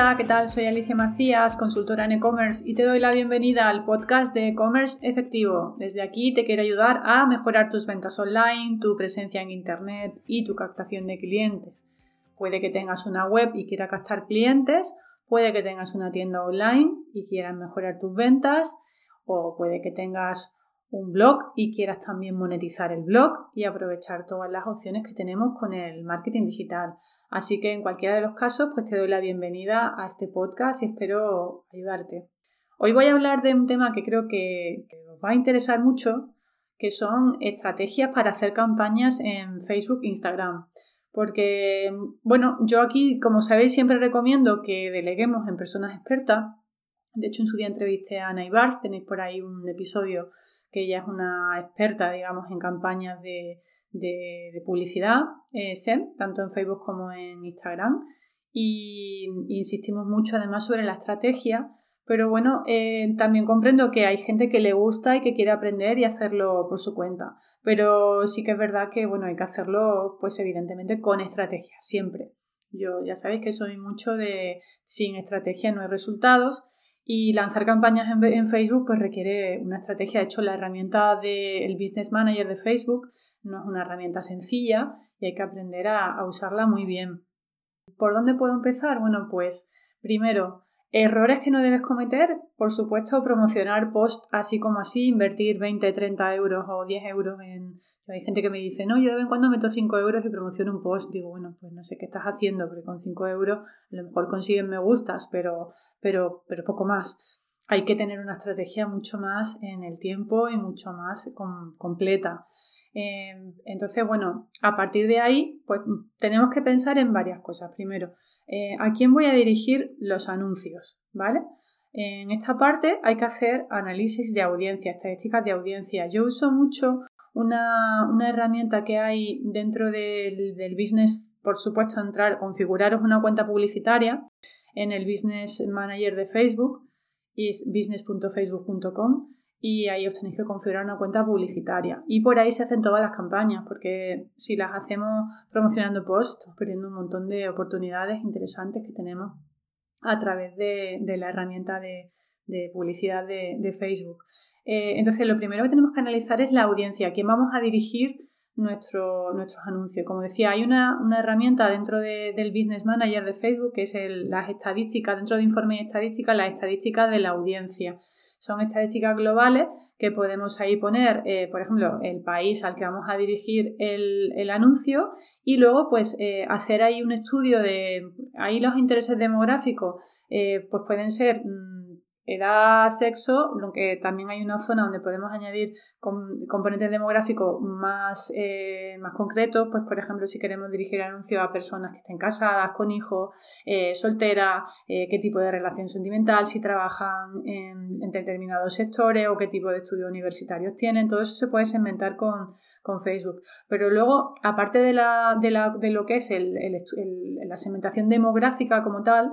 Hola, ¿qué tal? Soy Alicia Macías, consultora en e-commerce y te doy la bienvenida al podcast de e-commerce efectivo. Desde aquí te quiero ayudar a mejorar tus ventas online, tu presencia en Internet y tu captación de clientes. Puede que tengas una web y quieras captar clientes, puede que tengas una tienda online y quieras mejorar tus ventas, o puede que tengas un blog y quieras también monetizar el blog y aprovechar todas las opciones que tenemos con el marketing digital. Así que en cualquiera de los casos, pues te doy la bienvenida a este podcast y espero ayudarte. Hoy voy a hablar de un tema que creo que, os va a interesar mucho, que son estrategias para hacer campañas en Facebook e Instagram. Porque, bueno, yo aquí, como sabéis, siempre recomiendo que deleguemos en personas expertas. De hecho, en su día entrevisté a Ana Ibars, tenéis por ahí un episodio que ella es una experta, digamos, en campañas de, publicidad, eh, tanto en Facebook como en Instagram. Y, insistimos mucho además sobre la estrategia, pero bueno, eh, también comprendo que hay gente que le gusta y que quiere aprender y hacerlo por su cuenta. Pero sí que es verdad que, bueno, hay que hacerlo, pues evidentemente con estrategia, siempre. Yo ya sabéis que soy mucho de sin estrategia no hay resultados y lanzar campañas en, Facebook pues requiere una estrategia. De hecho, la herramienta del Business Manager de Facebook no es una herramienta sencilla y hay que aprender a usarla muy bien. ¿Por dónde puedo empezar? Bueno, pues primero, Errores que no debes cometer, por supuesto, promocionar post así como así, invertir 20, 30 euros o 10 euros en... Hay gente que me dice, no, yo de vez en cuando meto 5 euros y promociono un post. Digo, bueno, pues no sé qué estás haciendo, porque con 5 euros a lo mejor consiguen me gustas, pero, pero, pero poco más. Hay que tener una estrategia mucho más en el tiempo y mucho más completa. Em, entonces, bueno, a partir de ahí, pues tenemos que pensar en varias cosas. Primero, eh, ¿a quién voy a dirigir los anuncios? ¿Vale? En esta parte hay que hacer análisis de audiencia, estadísticas de audiencia. Yo uso mucho una, herramienta que hay dentro del, del, business, por supuesto, entrar, configuraros una cuenta publicitaria en el Business Manager de Facebook, es business.facebook.com y ahí os tenéis que configurar una cuenta publicitaria. Y por ahí se hacen todas las campañas, porque si las hacemos promocionando posts, estamos perdiendo un montón de oportunidades interesantes que tenemos a través de, la herramienta de, publicidad de, Facebook. Eh, entonces, lo primero que tenemos que analizar es la audiencia, a quién vamos a dirigir nuestro, nuestros anuncios. Como decía, hay una, herramienta dentro del Business Manager de Facebook que es las estadísticas, dentro de informe y estadística, las estadísticas de la audiencia. Son estadísticas globales que podemos ahí poner, eh, por ejemplo, el país al que vamos a dirigir el, anuncio y luego pues eh, hacer ahí un estudio de, ahí los intereses demográficos eh, pues pueden ser mm, edad, sexo, aunque también hay una zona donde podemos añadir componentes demográficos más, eh, más concretos, pues por ejemplo si queremos dirigir anuncios a personas que estén casadas, con hijos, eh, solteras, eh, qué tipo de relación sentimental, si trabajan en, determinados sectores o qué tipo de estudios universitarios tienen, todo eso se puede segmentar con, Facebook. Pero luego, aparte de, la, de, la, de lo que es el, la segmentación demográfica como tal,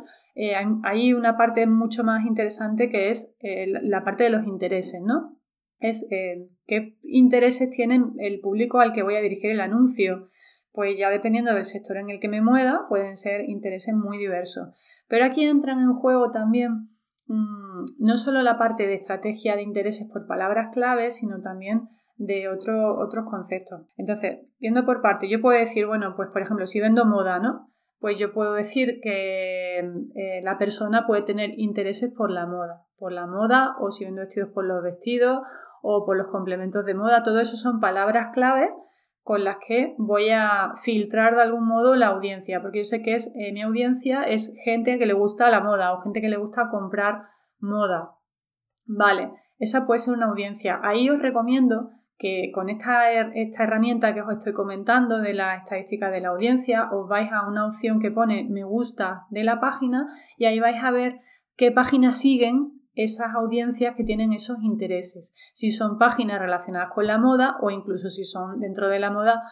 hay una parte mucho más interesante que es eh, la parte de los intereses, ¿no? Es eh, qué intereses tiene el público al que voy a dirigir el anuncio. Pues ya dependiendo del sector en el que me mueva, pueden ser intereses muy diversos. Pero aquí entran en juego también mm, no solo la parte de estrategia de intereses por palabras claves, sino también de otros conceptos. Entonces, viendo por parte, yo puedo decir, bueno, pues por ejemplo, si vendo moda, ¿no? pues yo puedo decir que eh, la persona puede tener intereses por la moda, por la moda o si vendo vestidos por los vestidos o por los complementos de moda, todo eso son palabras clave con las que voy a filtrar de algún modo la audiencia, porque yo sé que es mi audiencia es gente que le gusta la moda o gente que le gusta comprar moda. Vale, esa puede ser una audiencia. Ahí os recomiendo que con esta, esta, herramienta que os estoy comentando de la estadística de la audiencia, os vais a una opción que pone me gusta de la página y ahí vais a ver qué páginas siguen esas audiencias que tienen esos intereses. Si son páginas relacionadas con la moda o incluso si son dentro de la moda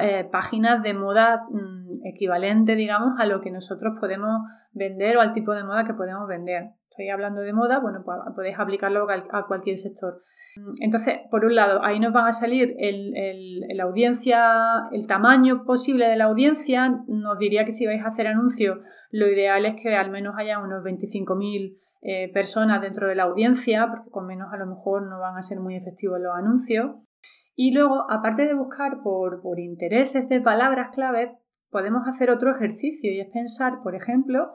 eh, páginas de moda mm, equivalente, digamos, a lo que nosotros podemos vender o al tipo de moda que podemos vender. Estoy hablando de moda, bueno, pues podéis aplicarlo a cualquier sector. Entonces, por un lado, ahí nos van a salir el, la audiencia, el tamaño posible de la audiencia. Nos diría que si vais a hacer anuncios, lo ideal es que al menos haya unos 25.000 eh, personas dentro de la audiencia, porque con menos a lo mejor no van a ser muy efectivos los anuncios. Y luego, aparte de buscar por, por intereses de palabras clave, podemos hacer otro ejercicio y es pensar, por ejemplo,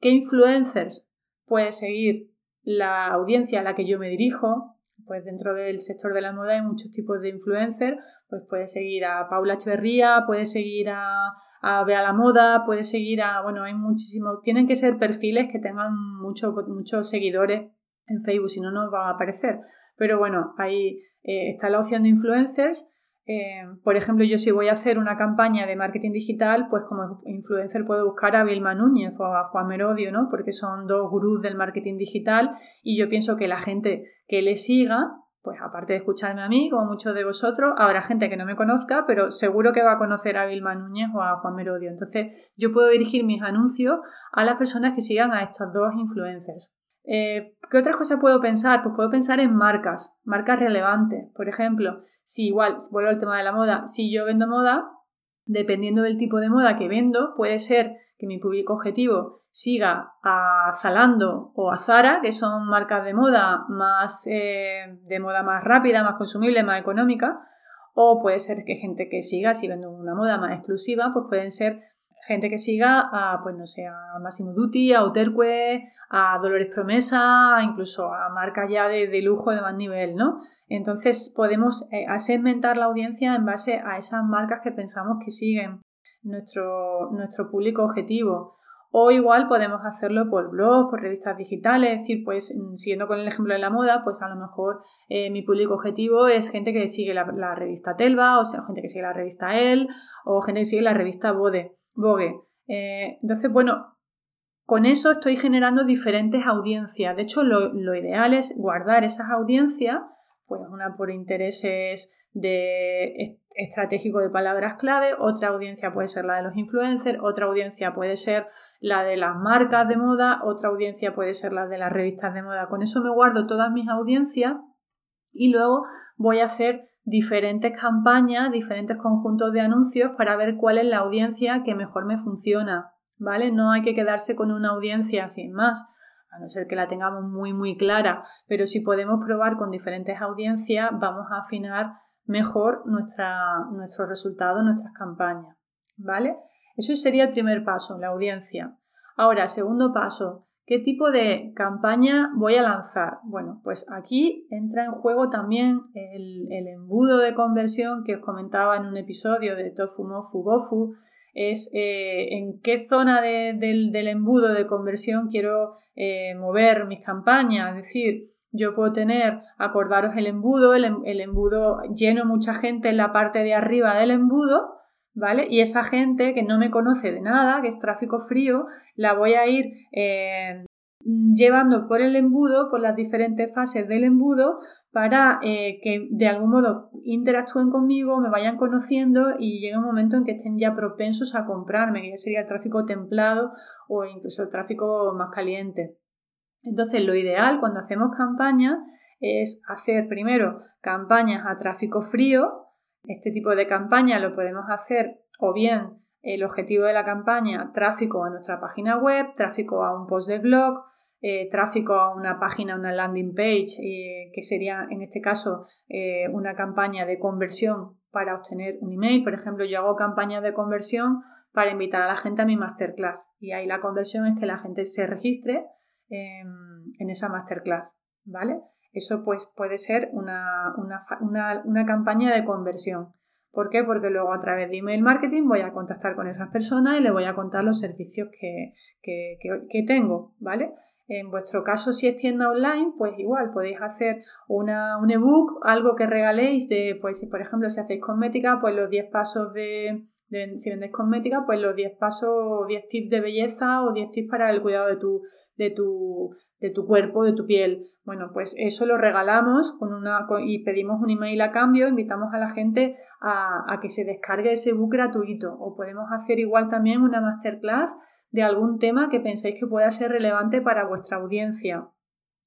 qué influencers puede seguir la audiencia a la que yo me dirijo, pues dentro del sector de la moda hay muchos tipos de influencers, pues puedes seguir a Paula Echeverría, puedes seguir a, a Bea la Moda, puedes seguir a, bueno, hay muchísimos, tienen que ser perfiles que tengan muchos muchos seguidores en Facebook, si no, no van a aparecer. Pero bueno, ahí eh, está la opción de influencers eh, por ejemplo, yo si voy a hacer una campaña de marketing digital, pues como influencer puedo buscar a Vilma Núñez o a Juan Merodio, ¿no? Porque son dos gurús del marketing digital y yo pienso que la gente que le siga, pues aparte de escucharme a mí, como muchos de vosotros, habrá gente que no me conozca, pero seguro que va a conocer a Vilma Núñez o a Juan Merodio. Entonces, yo puedo dirigir mis anuncios a las personas que sigan a estos dos influencers. Eh, ¿Qué otras cosas puedo pensar? Pues puedo pensar en marcas, marcas relevantes. Por ejemplo, si igual, vuelvo al tema de la moda, si yo vendo moda, dependiendo del tipo de moda que vendo, puede ser que mi público objetivo siga a Zalando o a Zara, que son marcas de moda más eh, de moda más rápida, más consumible, más económica, o puede ser que gente que siga, si vendo una moda más exclusiva, pues pueden ser gente que siga a, pues no sé, a Massimo Dutti, a Uterque, a Dolores Promesa, incluso a marcas ya de, lujo de más nivel, ¿no? Entonces podemos eh, segmentar la audiencia en base a esas marcas que pensamos que siguen nuestro, nuestro público objetivo. O igual podemos hacerlo por blogs, por revistas digitales, es decir, pues mm, siguiendo con el ejemplo de la moda, pues a lo mejor eh, mi público objetivo es gente que sigue la, revista Telva, o sea, gente que sigue la revista El, o gente que sigue la revista Vogue. Eh, entonces, bueno, con eso estoy generando diferentes audiencias. De hecho, lo, lo ideal es guardar esas audiencias, pues una por intereses de estratégico de palabras clave, otra audiencia puede ser la de los influencers, otra audiencia puede ser la de las marcas de moda, otra audiencia puede ser la de las revistas de moda. Con eso me guardo todas mis audiencias y luego voy a hacer diferentes campañas, diferentes conjuntos de anuncios para ver cuál es la audiencia que mejor me funciona, ¿vale? No hay que quedarse con una audiencia sin más, a no ser que la tengamos muy muy clara, pero si podemos probar con diferentes audiencias, vamos a afinar mejor nuestra, nuestro resultado, nuestras campañas, ¿vale? Eso sería el primer paso, la audiencia. Ahora, segundo paso, ¿qué tipo de campaña voy a lanzar? Bueno, pues aquí entra en juego también el, embudo de conversión que os comentaba en un episodio de Tofu Mofu Bofu, es eh, en qué zona del, embudo de conversión quiero eh, mover mis campañas. Es decir, yo puedo tener, acordaros el embudo, el, el, embudo lleno mucha gente en la parte de arriba del embudo ¿vale? Y esa gente que no me conoce de nada, que es tráfico frío, la voy a ir eh, llevando por el embudo, por las diferentes fases del embudo, para eh, que de algún modo interactúen conmigo, me vayan conociendo y llegue un momento en que estén ya propensos a comprarme, que ya sería el tráfico templado o incluso el tráfico más caliente. Entonces, lo ideal cuando hacemos campañas es hacer primero campañas a tráfico frío, este tipo de campaña lo podemos hacer o bien el objetivo de la campaña, tráfico a nuestra página web, tráfico a un post de blog, eh, tráfico a una página, una landing page, eh, que sería en este caso eh, una campaña de conversión para obtener un email. Por ejemplo, yo hago campañas de conversión para invitar a la gente a mi masterclass y ahí la conversión es que la gente se registre en esa masterclass, ¿vale? Eso pues puede ser una, campaña de conversión. ¿Por qué? Porque luego a través de email marketing voy a contactar con esas personas y les voy a contar los servicios que, que, tengo, ¿vale? En vuestro caso, si es tienda online, pues igual podéis hacer una, un ebook, algo que regaléis de, pues si por ejemplo si hacéis cosmética, pues los 10 pasos de, si vendes cosmética, pues los 10 pasos, 10 tips de belleza o 10 tips para el cuidado de tu, de tu, de tu cuerpo, de tu piel. Bueno, pues eso lo regalamos con una, y pedimos un email a cambio, invitamos a la gente a, que se descargue ese book gratuito. O podemos hacer igual también una masterclass de algún tema que penséis que pueda ser relevante para vuestra audiencia.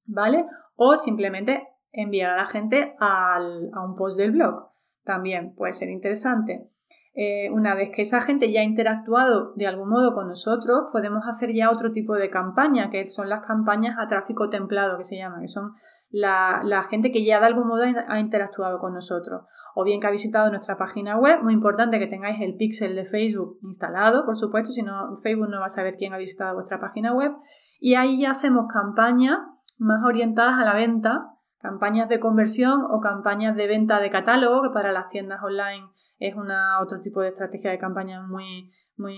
¿Vale? O simplemente enviar a la gente al, a un post del blog. También puede ser interesante. Eh, una vez que esa gente ya ha interactuado de algún modo con nosotros, podemos hacer ya otro tipo de campaña, que son las campañas a tráfico templado, que se llama, que son la, gente que ya de algún modo ha interactuado con nosotros. O bien que ha visitado nuestra página web, muy importante que tengáis el pixel de Facebook instalado, por supuesto, si no, Facebook no va a saber quién ha visitado vuestra página web. Y ahí ya hacemos campañas más orientadas a la venta, campañas de conversión o campañas de venta de catálogo, que para las tiendas online es una, otro tipo de estrategia de campaña muy, muy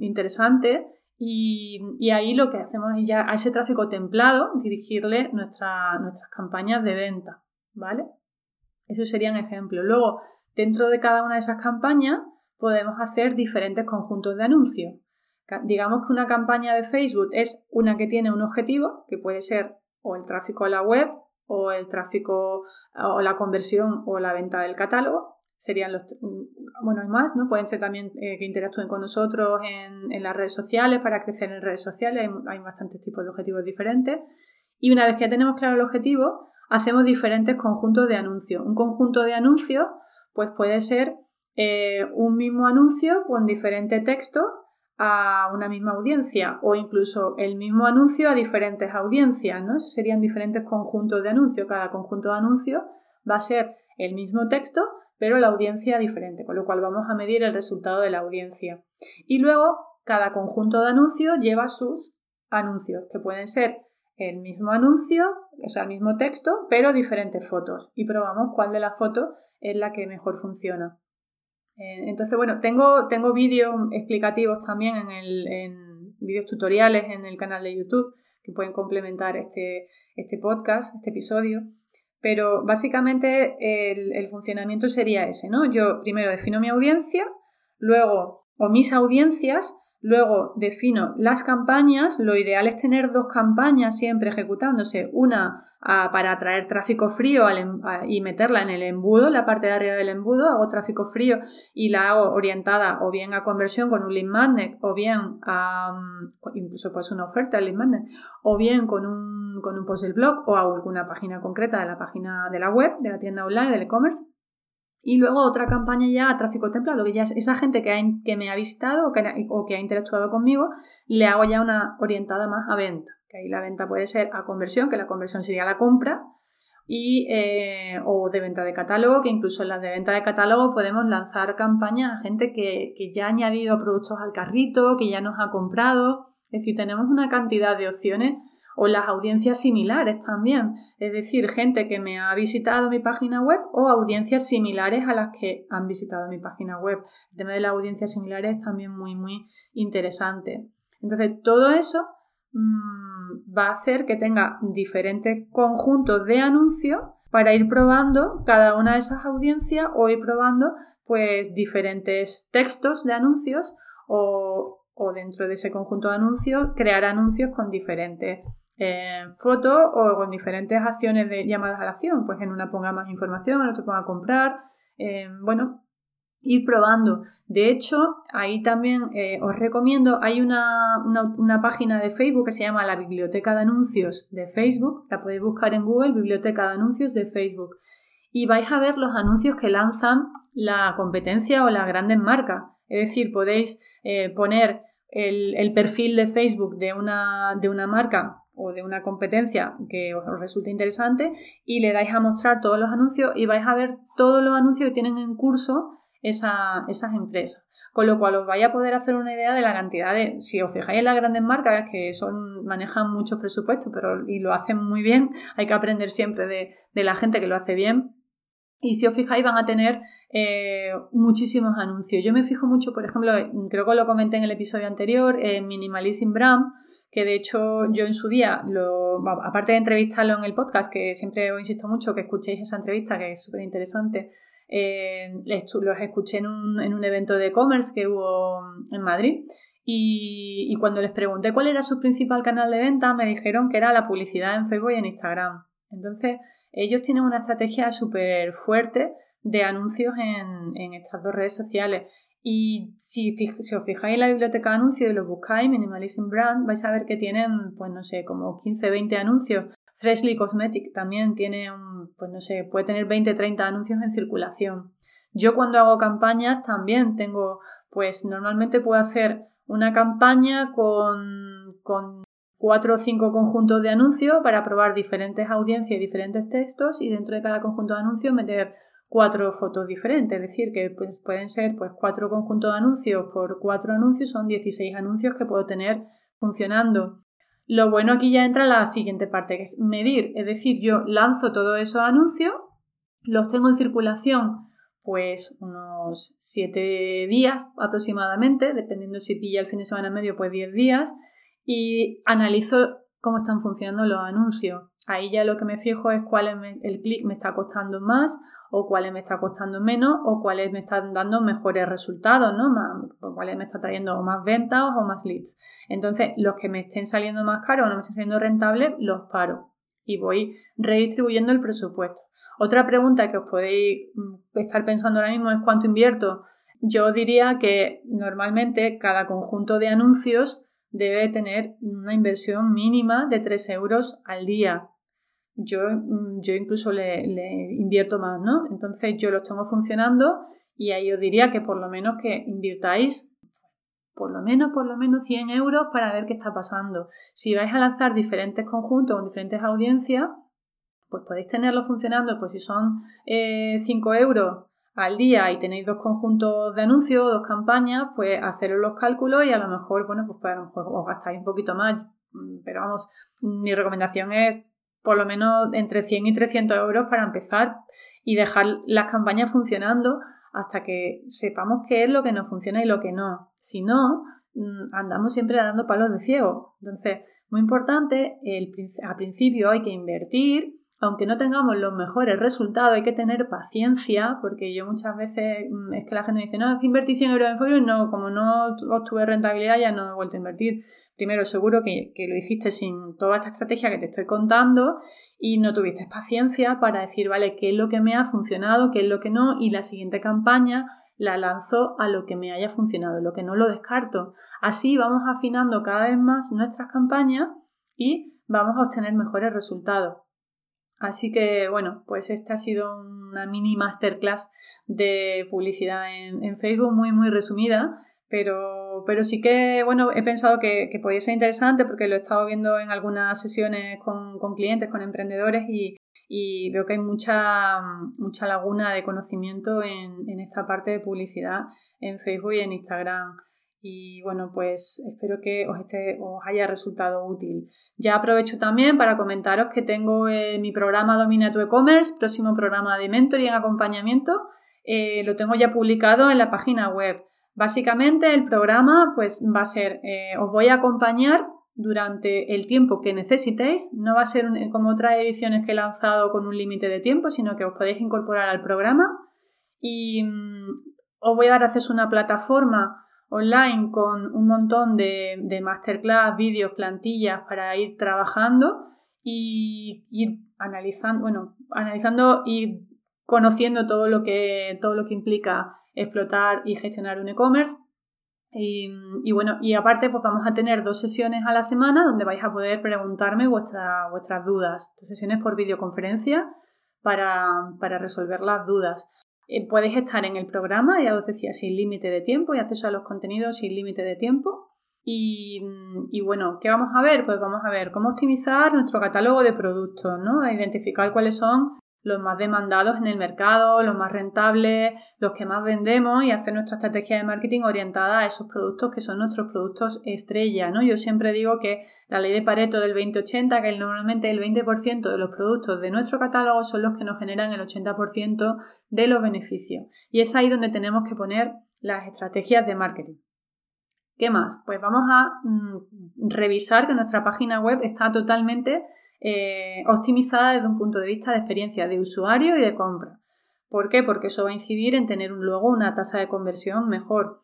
interesante. Y, ahí lo que hacemos es ya a ese tráfico templado dirigirle nuestras campañas de venta, ¿vale? Eso serían ejemplos. Luego, dentro de cada una de esas campañas, podemos hacer diferentes conjuntos de anuncios. Digamos que una campaña de Facebook es una que tiene un objetivo, que puede ser o el tráfico a la web, o el tráfico, o la conversión, o la venta del catálogo serían los, bueno, hay más, ¿no? Pueden ser también eh, que interactúen con nosotros en, en, las redes sociales, para crecer en redes sociales, hay, hay, bastantes tipos de objetivos diferentes. Y una vez que ya tenemos claro el objetivo, hacemos diferentes conjuntos de anuncios. Un conjunto de anuncios, pues puede ser eh, un mismo anuncio con diferente texto a una misma audiencia o incluso el mismo anuncio a diferentes audiencias, ¿no? Serían diferentes conjuntos de anuncios. Cada conjunto de anuncios va a ser el mismo texto, pero la audiencia diferente, con lo cual vamos a medir el resultado de la audiencia. Y luego, cada conjunto de anuncios lleva sus anuncios, que pueden ser el mismo anuncio, o sea, el mismo texto, pero diferentes fotos. Y probamos cuál de las fotos es la que mejor funciona. Eh, entonces, bueno, tengo, tengo vídeos explicativos también en, el, en vídeos tutoriales en el canal de YouTube que pueden complementar este, este podcast, este episodio. Pero básicamente el, funcionamiento sería ese, ¿no? Yo primero defino mi audiencia, luego, o mis audiencias, Luego defino las campañas. Lo ideal es tener dos campañas siempre ejecutándose. Una para atraer tráfico frío em, y meterla en el embudo, la parte de arriba del embudo. Hago tráfico frío y la hago orientada o bien a conversión con un lead magnet o bien a, mm, incluso pues una oferta de lead magnet o bien con un, con un post del blog o alguna página concreta de la página de la web, de la tienda online, del e-commerce y luego otra campaña ya a tráfico templado, que ya es esa gente que, que me ha visitado o que, ha interactuado conmigo, le hago ya una orientada más a venta. Que ahí la venta puede ser a conversión, que la conversión sería la compra, y, eh, o de venta de catálogo, que incluso en las de venta de catálogo podemos lanzar campañas a gente que, que ya ha añadido productos al carrito, que ya nos ha comprado. Es decir, tenemos una cantidad de opciones o las audiencias similares también, es decir, gente que me ha visitado mi página web o audiencias similares a las que han visitado mi página web. El tema de las audiencias similares es también muy, muy interesante. Entonces, todo eso mm, va a hacer que tenga diferentes conjuntos de anuncios para ir probando cada una de esas audiencias o ir probando pues diferentes textos de anuncios o, o dentro de ese conjunto de anuncios crear anuncios con diferentes eh, fotos o con diferentes acciones de llamadas a la acción. Pues en una ponga más información, en otro ponga comprar. Eh, bueno, ir probando. De hecho, ahí también eh, os recomiendo, hay una, una, página de Facebook que se llama la Biblioteca de Anuncios de Facebook. La podéis buscar en Google, Biblioteca de Anuncios de Facebook. Y vais a ver los anuncios que lanzan la competencia o las grandes marcas. Es decir, podéis poner el, el, perfil de Facebook de una, de una marca o de una competencia que os resulte interesante y le dais a mostrar todos los anuncios y vais a ver todos los anuncios que tienen en curso esas empresas. Con lo cual os vais a poder hacer una idea de la cantidad de, si os fijáis en las grandes marcas que son, manejan muchos presupuestos pero, y lo hacen muy bien, hay que aprender siempre de, la gente que lo hace bien. Y si os fijáis van a tener eh, muchísimos anuncios. Yo me fijo mucho, por ejemplo, creo que lo comenté en el episodio anterior, en Minimalism Brand, que de hecho yo en su día, aparte de entrevistarlo en el podcast, que siempre os insisto mucho que escuchéis esa entrevista, que es súper interesante, eh, los escuché en un, en un evento de e-commerce que hubo en Madrid y, y, cuando les pregunté cuál era su principal canal de venta, me dijeron que era la publicidad en Facebook y en Instagram. Entonces, ellos tienen una estrategia súper fuerte de anuncios en, en, estas dos redes sociales. Y si, os fijáis en la biblioteca de anuncios y los buscáis, Minimalism Brand, vais a ver que tienen, pues no sé, como 15, 20 anuncios. Freshly Cosmetic también tiene, pues no sé, puede tener 20, 30 anuncios en circulación. Yo cuando hago campañas también tengo, pues normalmente puedo hacer una campaña con, con cuatro o cinco conjuntos de anuncios para probar diferentes audiencias y diferentes textos y dentro de cada conjunto de anuncios meter cuatro fotos diferentes, es decir, que pues, pueden ser pues, cuatro conjuntos de anuncios por cuatro anuncios, son 16 anuncios que puedo tener funcionando. Lo bueno aquí ya entra la siguiente parte, que es medir, es decir, yo lanzo todos esos anuncios, los tengo en circulación pues unos 7 días aproximadamente, dependiendo si pilla el fin de semana medio, pues 10 días, y analizo cómo están funcionando los anuncios. Ahí ya lo que me fijo es cuál el clic me está costando más o cuáles me está costando menos o cuáles me están dando mejores resultados, ¿no? Cuáles me está trayendo más ventas o más leads. Entonces, los que me estén saliendo más caros o no me estén siendo rentables, los paro y voy redistribuyendo el presupuesto. Otra pregunta que os podéis mm, estar pensando ahora mismo es cuánto invierto. Yo diría que normalmente cada conjunto de anuncios debe tener una inversión mínima de 3 euros al día. Yo, mm, yo incluso le, invierto más, ¿no? Entonces yo los tengo funcionando y ahí os diría que por lo menos que invirtáis por lo menos, por lo menos 100 euros para ver qué está pasando. Si vais a lanzar diferentes conjuntos con diferentes audiencias, pues podéis tenerlo funcionando, pues si son 5 eh, euros al día y tenéis dos conjuntos de anuncios, dos campañas, pues haceros los cálculos y a lo mejor, bueno, pues, a lo mejor os gastáis un poquito más. Pero vamos, mi recomendación es por lo menos entre 100 y 300 euros para empezar y dejar las campañas funcionando hasta que sepamos qué es lo que nos funciona y lo que no. Si no, mm, andamos siempre dando palos de ciego. Entonces, muy importante, el, al principio hay que invertir, aunque no tengamos los mejores resultados, hay que tener paciencia, porque yo muchas veces mm, es que la gente dice, no, es que invertí 100 euros en y no, como no obtuve rentabilidad ya no he vuelto a invertir primero seguro que, lo hiciste sin toda esta estrategia que te estoy contando y no tuviste paciencia para decir, vale, qué es lo que me ha funcionado, qué es lo que no, y la siguiente campaña la lanzo a lo que me haya funcionado, lo que no lo descarto. Así vamos afinando cada vez más nuestras campañas y vamos a obtener mejores resultados. Así que bueno, pues esta ha sido una mini masterclass de publicidad en, en Facebook muy muy resumida pero, pero sí que, bueno, he pensado que, que podía ser interesante porque lo he estado viendo en algunas sesiones con, con clientes, con emprendedores y, y, veo que hay mucha, mucha laguna de conocimiento en, en esta parte de publicidad en Facebook y en Instagram. Y bueno, pues espero que os, esté, os haya resultado útil. Ya aprovecho también para comentaros que tengo eh, mi programa Domina tu e-commerce, próximo programa de mentoring y acompañamiento. Eh, lo tengo ya publicado en la página web. Básicamente el programa pues va a ser, eh, os voy a acompañar durante el tiempo que necesitéis. No va a ser como otras ediciones que he lanzado con un límite de tiempo, sino que os podéis incorporar al programa y mm, os voy a dar acceso a una plataforma online con un montón de, de masterclass, vídeos, plantillas para ir trabajando y ir analizando, bueno, analizando y conociendo todo lo que, todo lo que implica explotar y gestionar un e-commerce. Y, bueno, y aparte pues vamos a tener dos sesiones a la semana donde vais a poder preguntarme vuestras dudas. Dos sesiones por videoconferencia para, resolver las dudas. Eh, podéis estar en el programa, ya os decía, sin límite de tiempo y acceso a los contenidos sin límite de tiempo. Y, y, bueno, ¿qué vamos a ver? Pues vamos a ver cómo optimizar nuestro catálogo de productos, ¿no? identificar cuáles son los más demandados en el mercado, los más rentables, los que más vendemos y hacer nuestra estrategia de marketing orientada a esos productos que son nuestros productos estrella, ¿no? Yo siempre digo que la ley de Pareto del 2080, que normalmente el 20% de los productos de nuestro catálogo son los que nos generan el 80% de los beneficios. Y es ahí donde tenemos que poner las estrategias de marketing. ¿Qué más? Pues vamos a mm, revisar que nuestra página web está totalmente eh, optimizada desde un punto de vista de experiencia de usuario y de compra. ¿Por qué? Porque eso va a incidir en tener luego una tasa de conversión mejor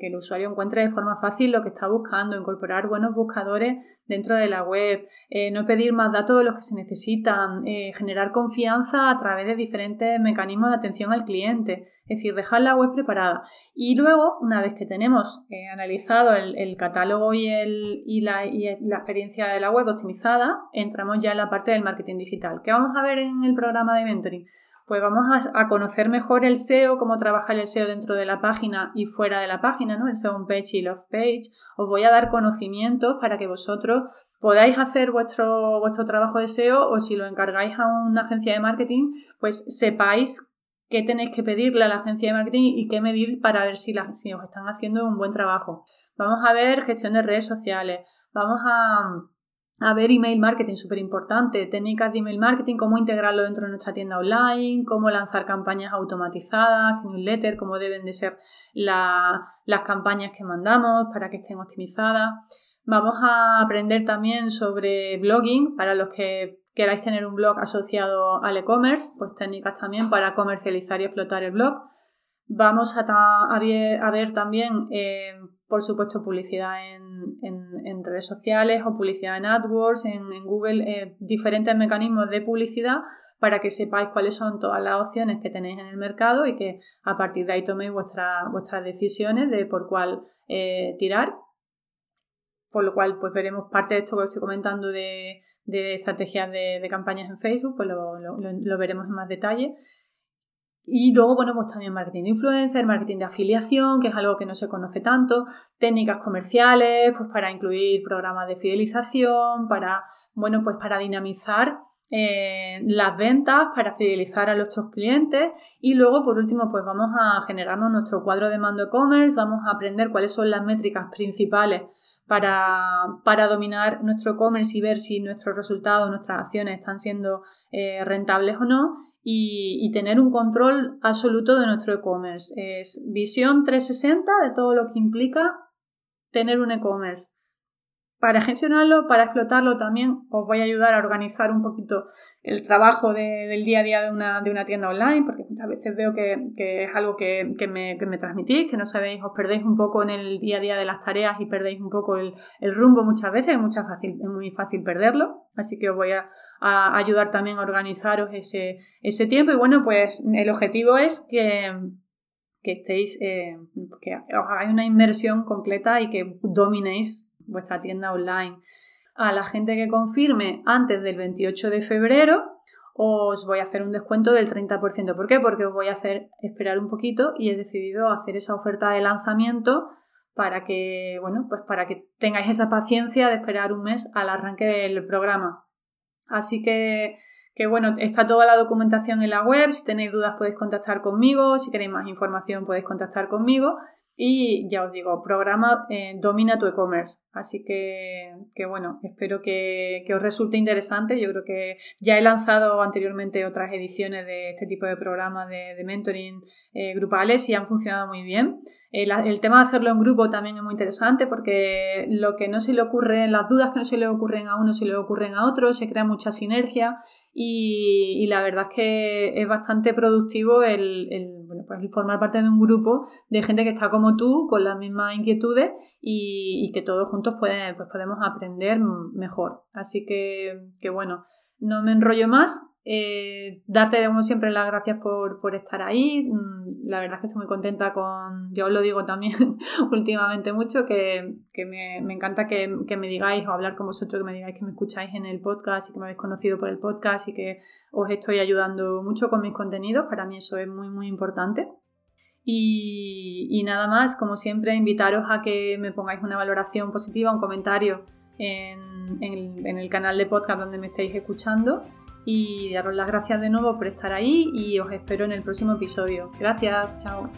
que el usuario encuentre de forma fácil lo que está buscando, incorporar buenos buscadores dentro de la web, eh, no pedir más datos de los que se necesitan, eh, generar confianza a través de diferentes mecanismos de atención al cliente, es decir, dejar la web preparada. Y luego, una vez que tenemos eh, analizado el, catálogo y, el, y, la, y la experiencia de la web optimizada, entramos ya en la parte del marketing digital. ¿Qué vamos a ver en el programa de mentoring? pues vamos a, conocer mejor el SEO, cómo trabaja el SEO dentro de la página y fuera de la página, ¿no? El SEO on page y el off page. Os voy a dar conocimientos para que vosotros podáis hacer vuestro, vuestro trabajo de SEO o si lo encargáis a una agencia de marketing, pues sepáis qué tenéis que pedirle a la agencia de marketing y qué medir para ver si, si os están haciendo un buen trabajo. Vamos a ver gestión de redes sociales. Vamos a a ver email marketing, súper importante, técnicas de email marketing, cómo integrarlo dentro de nuestra tienda online, cómo lanzar campañas automatizadas, newsletter, cómo deben de ser las campañas que mandamos para que estén optimizadas. Vamos a aprender también sobre blogging para los que queráis tener un blog asociado al e-commerce, pues técnicas también para comercializar y explotar el blog. Vamos a, ver, también, eh, por supuesto, publicidad en, redes sociales o publicidad en AdWords, en, Google, eh, diferentes mecanismos de publicidad para que sepáis cuáles son todas las opciones que tenéis en el mercado y que a partir de ahí toméis vuestras decisiones de por cuál eh, tirar. Por lo cual, pues veremos parte de esto que estoy comentando de, estrategias de, campañas en Facebook, pues lo veremos en más detalle. Y luego, bueno, pues también marketing de influencer, marketing de afiliación, que es algo que no se conoce tanto, técnicas comerciales, pues para incluir programas de fidelización, para, bueno, pues para dinamizar eh, las ventas, para fidelizar a nuestros clientes y luego, por último, pues vamos a generarnos nuestro cuadro de mando e-commerce, vamos a aprender cuáles son las métricas principales para, para, dominar nuestro e-commerce y ver si nuestros resultados, nuestras acciones están siendo eh, rentables o no y, tener un control absoluto de nuestro e-commerce. Es visión 360 de todo lo que implica tener un e-commerce. Para gestionarlo, para explotarlo también, os voy a ayudar a organizar un poquito el trabajo del día a día de una, de una, tienda online, porque muchas veces veo que, es algo que, me, que, me, transmitís, que no sabéis, os perdéis un poco en el día a día de las tareas y perdéis un poco el, rumbo muchas veces, es, fácil, es muy fácil perderlo, así que os voy a, ayudar también a organizaros ese, ese tiempo. Y bueno, pues el objetivo es que, que estéis, eh, que os hagáis una inversión completa y que dominéis vuestra tienda online. A la gente que confirme antes del 28 de febrero, os voy a hacer un descuento del 30%. ¿Por qué? Porque os voy a hacer esperar un poquito y he decidido hacer esa oferta de lanzamiento para que, bueno, pues para que tengáis esa paciencia de esperar un mes al arranque del programa. Así que, que bueno, está toda la documentación en la web. Si tenéis dudas podéis contactar conmigo. Si queréis más información podéis contactar conmigo. Y ya os digo, programa eh, Domina tu e-commerce. Así que, que, bueno, espero que, os resulte interesante. Yo creo que ya he lanzado anteriormente otras ediciones de este tipo de programas de, mentoring eh, grupales y han funcionado muy bien. Eh, el, tema de hacerlo en grupo también es muy interesante porque lo que no se le ocurre, las dudas que no se le ocurren a uno se le ocurren a otro, se crea mucha sinergia y, la verdad es que es bastante productivo el, pues formar parte de un grupo de gente que está como tú, con las mismas inquietudes y, que todos juntos pueden, pues podemos aprender mejor. Así que, que bueno, no me enrollo más. Eh, darte como siempre las gracias por, estar ahí. Mm, la verdad es que estoy muy contenta con, yo os lo digo también últimamente mucho, que, me, encanta que, me digáis o hablar con vosotros, que me digáis que me escucháis en el podcast y que me habéis conocido por el podcast y que os estoy ayudando mucho con mis contenidos. Para mí eso es muy, muy importante. Y, nada más, como siempre, invitaros a que me pongáis una valoración positiva, un comentario en, en el canal de podcast donde me estáis escuchando y daros las gracias de nuevo por estar ahí y os espero en el próximo episodio. Gracias, chao.